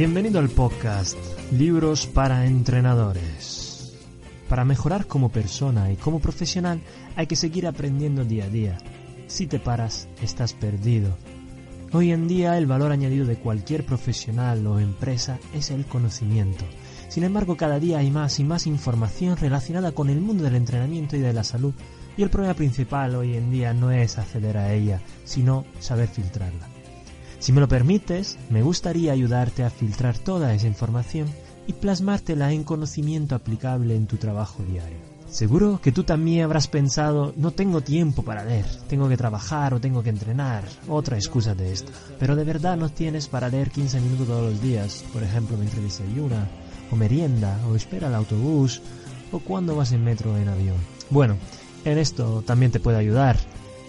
Bienvenido al podcast Libros para Entrenadores. Para mejorar como persona y como profesional hay que seguir aprendiendo día a día. Si te paras, estás perdido. Hoy en día el valor añadido de cualquier profesional o empresa es el conocimiento. Sin embargo, cada día hay más y más información relacionada con el mundo del entrenamiento y de la salud, y el problema principal hoy en día no es acceder a ella, sino saber filtrarla. Si me lo permites, me gustaría ayudarte a filtrar toda esa información y plasmártela en conocimiento aplicable en tu trabajo diario. Seguro que tú también habrás pensado, no tengo tiempo para leer, tengo que trabajar o tengo que entrenar, otra excusa de esta. Pero de verdad no tienes para leer 15 minutos todos los días, por ejemplo mientras desayuna, o merienda, o espera el autobús, o cuando vas en metro o en avión. Bueno, en esto también te puedo ayudar,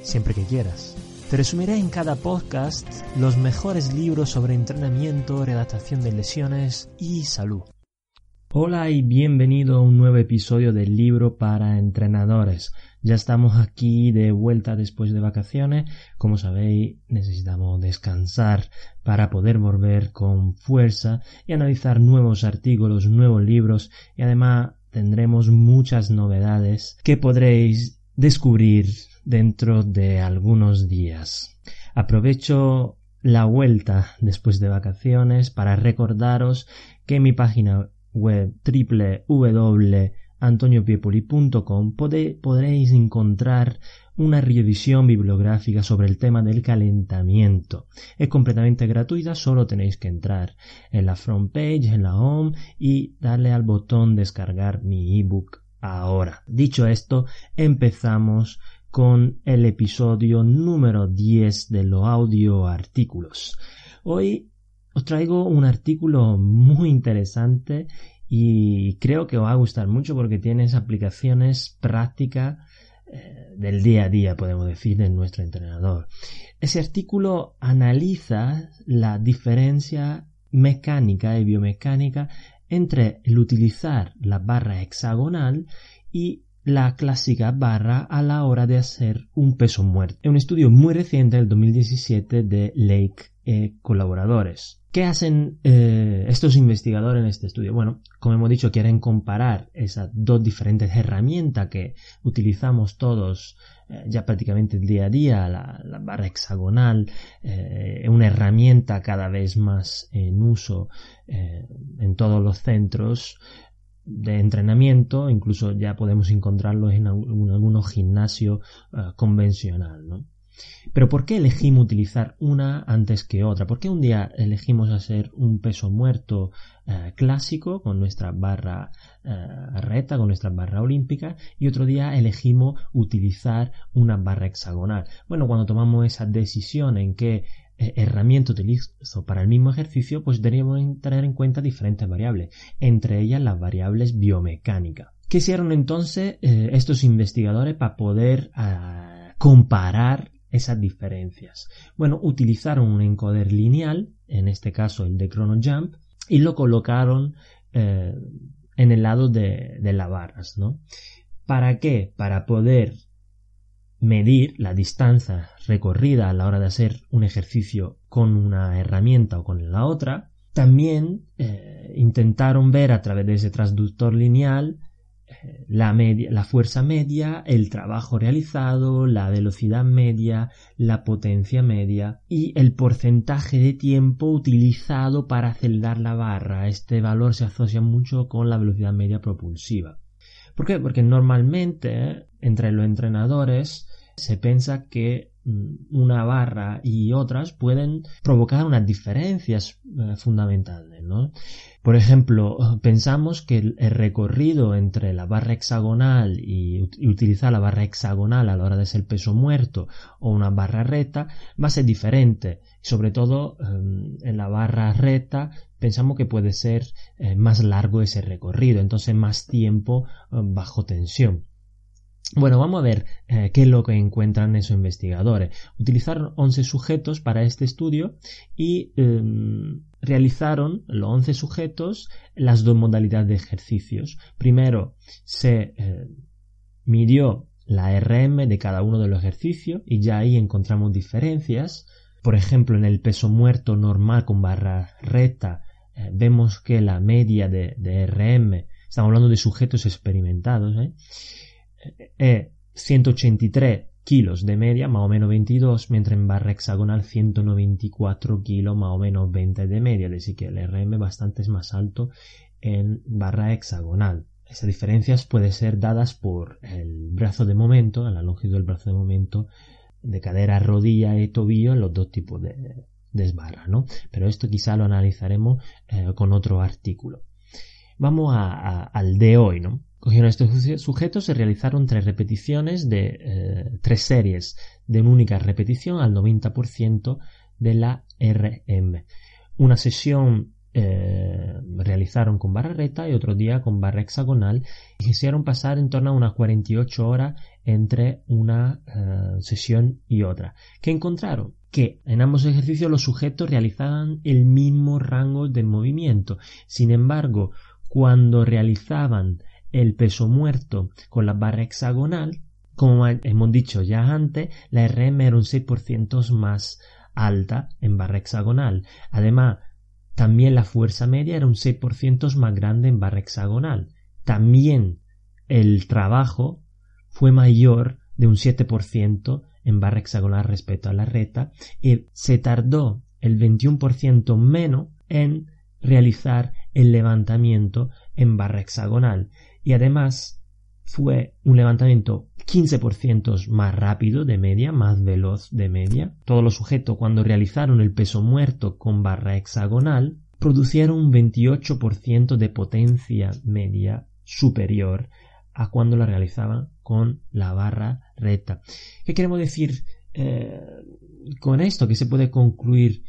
siempre que quieras. Te resumiré en cada podcast los mejores libros sobre entrenamiento, redactación de lesiones y salud. Hola y bienvenido a un nuevo episodio del libro para entrenadores. Ya estamos aquí de vuelta después de vacaciones. Como sabéis, necesitamos descansar para poder volver con fuerza y analizar nuevos artículos, nuevos libros y además tendremos muchas novedades que podréis descubrir dentro de algunos días. Aprovecho la vuelta después de vacaciones para recordaros que mi página web www.antoniopiepoli.com podréis encontrar una revisión bibliográfica sobre el tema del calentamiento. Es completamente gratuita, solo tenéis que entrar en la front page, en la home y darle al botón descargar mi ebook ahora. Dicho esto, empezamos con el episodio número 10 de los audio artículos. Hoy os traigo un artículo muy interesante y creo que os va a gustar mucho porque tiene aplicaciones prácticas eh, del día a día, podemos decir, de nuestro entrenador. Ese artículo analiza la diferencia mecánica y biomecánica entre el utilizar la barra hexagonal y la clásica barra a la hora de hacer un peso muerto. Es un estudio muy reciente del 2017 de Lake eh, colaboradores. ¿Qué hacen eh, estos investigadores en este estudio? Bueno, como hemos dicho, quieren comparar esas dos diferentes herramientas que utilizamos todos eh, ya prácticamente el día a día, la, barra hexagonal, eh, una herramienta cada vez más en uso en todos los centros de entrenamiento, incluso ya podemos encontrarlo en, algunos gimnasios convencional. Pero ¿por qué elegimos utilizar una antes que otra? ¿Por qué un día elegimos hacer un peso muerto eh, clásico con nuestra barra eh, reta, con nuestra barra olímpica y otro día elegimos utilizar una barra hexagonal? Bueno, cuando tomamos esa decisión en qué eh, herramienta utilizo para el mismo ejercicio, pues deberíamos tener en cuenta diferentes variables, entre ellas las variables biomecánicas. ¿Qué hicieron entonces estos investigadores para poder comparar esas diferencias? Bueno, utilizaron un encoder lineal, en este caso el de ChronoJump, y lo colocaron eh, en el lado de, de las barras, ¿no? ¿Para qué? Para poder medir la distancia recorrida a la hora de hacer un ejercicio con una herramienta o con la otra. También eh, intentaron ver a través de ese transductor lineal la, media, la fuerza media, el trabajo realizado, la velocidad media, la potencia media y el porcentaje de tiempo utilizado para acelerar la barra. Este valor se asocia mucho con la velocidad media propulsiva. ¿Por qué? Porque normalmente entre los entrenadores se piensa que una barra y otras pueden provocar unas diferencias eh, fundamentales, ¿no? Por ejemplo, pensamos que el, recorrido entre la barra hexagonal y, utilizar la barra hexagonal a la hora de ser peso muerto o una barra recta va a ser diferente. Sobre todo em, en la barra recta pensamos que puede ser eh, más largo ese recorrido, entonces más tiempo eh, bajo tensión. Bueno, vamos a ver eh, qué es lo que encuentran esos investigadores. Utilizaron 11 sujetos para este estudio y em, realizaron los 11 sujetos las dos modalidades de ejercicios. Primero se eh, midió la RM de cada uno de los ejercicios y ya ahí encontramos diferencias. Por ejemplo, en el peso muerto normal con barra recta eh, vemos que la media de, de, RM, estamos hablando de sujetos experimentados, ¿eh? Es 183 kilos de media, más o menos 22, mientras en barra hexagonal 194 kilos, más o menos 20 de media, es decir que el RM bastante es más alto en barra hexagonal. Esas diferencias pueden ser dadas por el brazo de momento, la longitud del brazo de momento de cadera, rodilla y tobillo en los dos tipos de, desbarra, ¿no? Pero esto quizá lo analizaremos eh, con otro artículo. Vamos al de hoy, ¿no? Cogieron estos sujetos y realizaron tres repeticiones de eh, tres series de una única repetición al 90% de la RM. Una sesión eh, realizaron con barra recta y otro día con barra hexagonal y quisieron pasar en torno a unas 48 horas entre una eh, sesión y otra. ¿Qué encontraron? Que en ambos ejercicios los sujetos realizaban el mismo rango de movimiento. Sin embargo, cuando realizaban el peso muerto con la barra hexagonal, como hemos dicho ya antes, la RM era un 6% más alta en barra hexagonal. Además, también la fuerza media era un 6% más grande en barra hexagonal. También el trabajo fue mayor de un 7% en barra hexagonal respecto a la recta y se tardó el 21% menos en realizar el levantamiento en barra hexagonal y además fue un levantamiento 15% más rápido de media, más veloz de media. Todos los sujetos cuando realizaron el peso muerto con barra hexagonal producieron un 28% de potencia media superior a cuando la realizaban con la barra recta. ¿Qué queremos decir eh, con esto? ¿Qué se puede concluir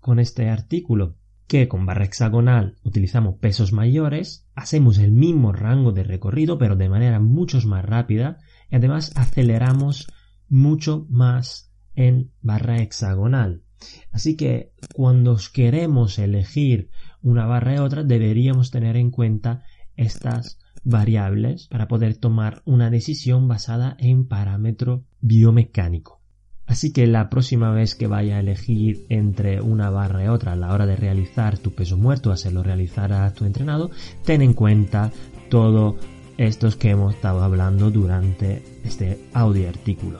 con este artículo? Que con barra hexagonal utilizamos pesos mayores, hacemos el mismo rango de recorrido pero de manera mucho más rápida y además aceleramos mucho más en barra hexagonal. Así que cuando queremos elegir una barra y otra deberíamos tener en cuenta estas variables para poder tomar una decisión basada en parámetro biomecánico. Así que la próxima vez que vaya a elegir entre una barra y otra a la hora de realizar tu peso muerto, hacerlo realizar a tu entrenado, ten en cuenta todo estos que hemos estado hablando durante este audio artículo.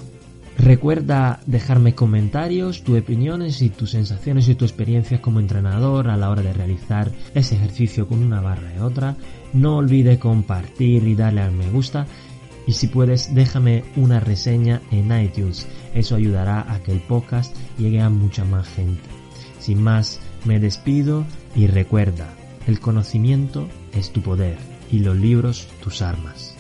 Recuerda dejarme comentarios, tus opiniones y tus sensaciones y tus experiencias como entrenador a la hora de realizar ese ejercicio con una barra y otra. No olvides compartir y darle al me gusta y si puedes déjame una reseña en iTunes. Eso ayudará a que el podcast llegue a mucha más gente. Sin más, me despido y recuerda, el conocimiento es tu poder y los libros tus armas.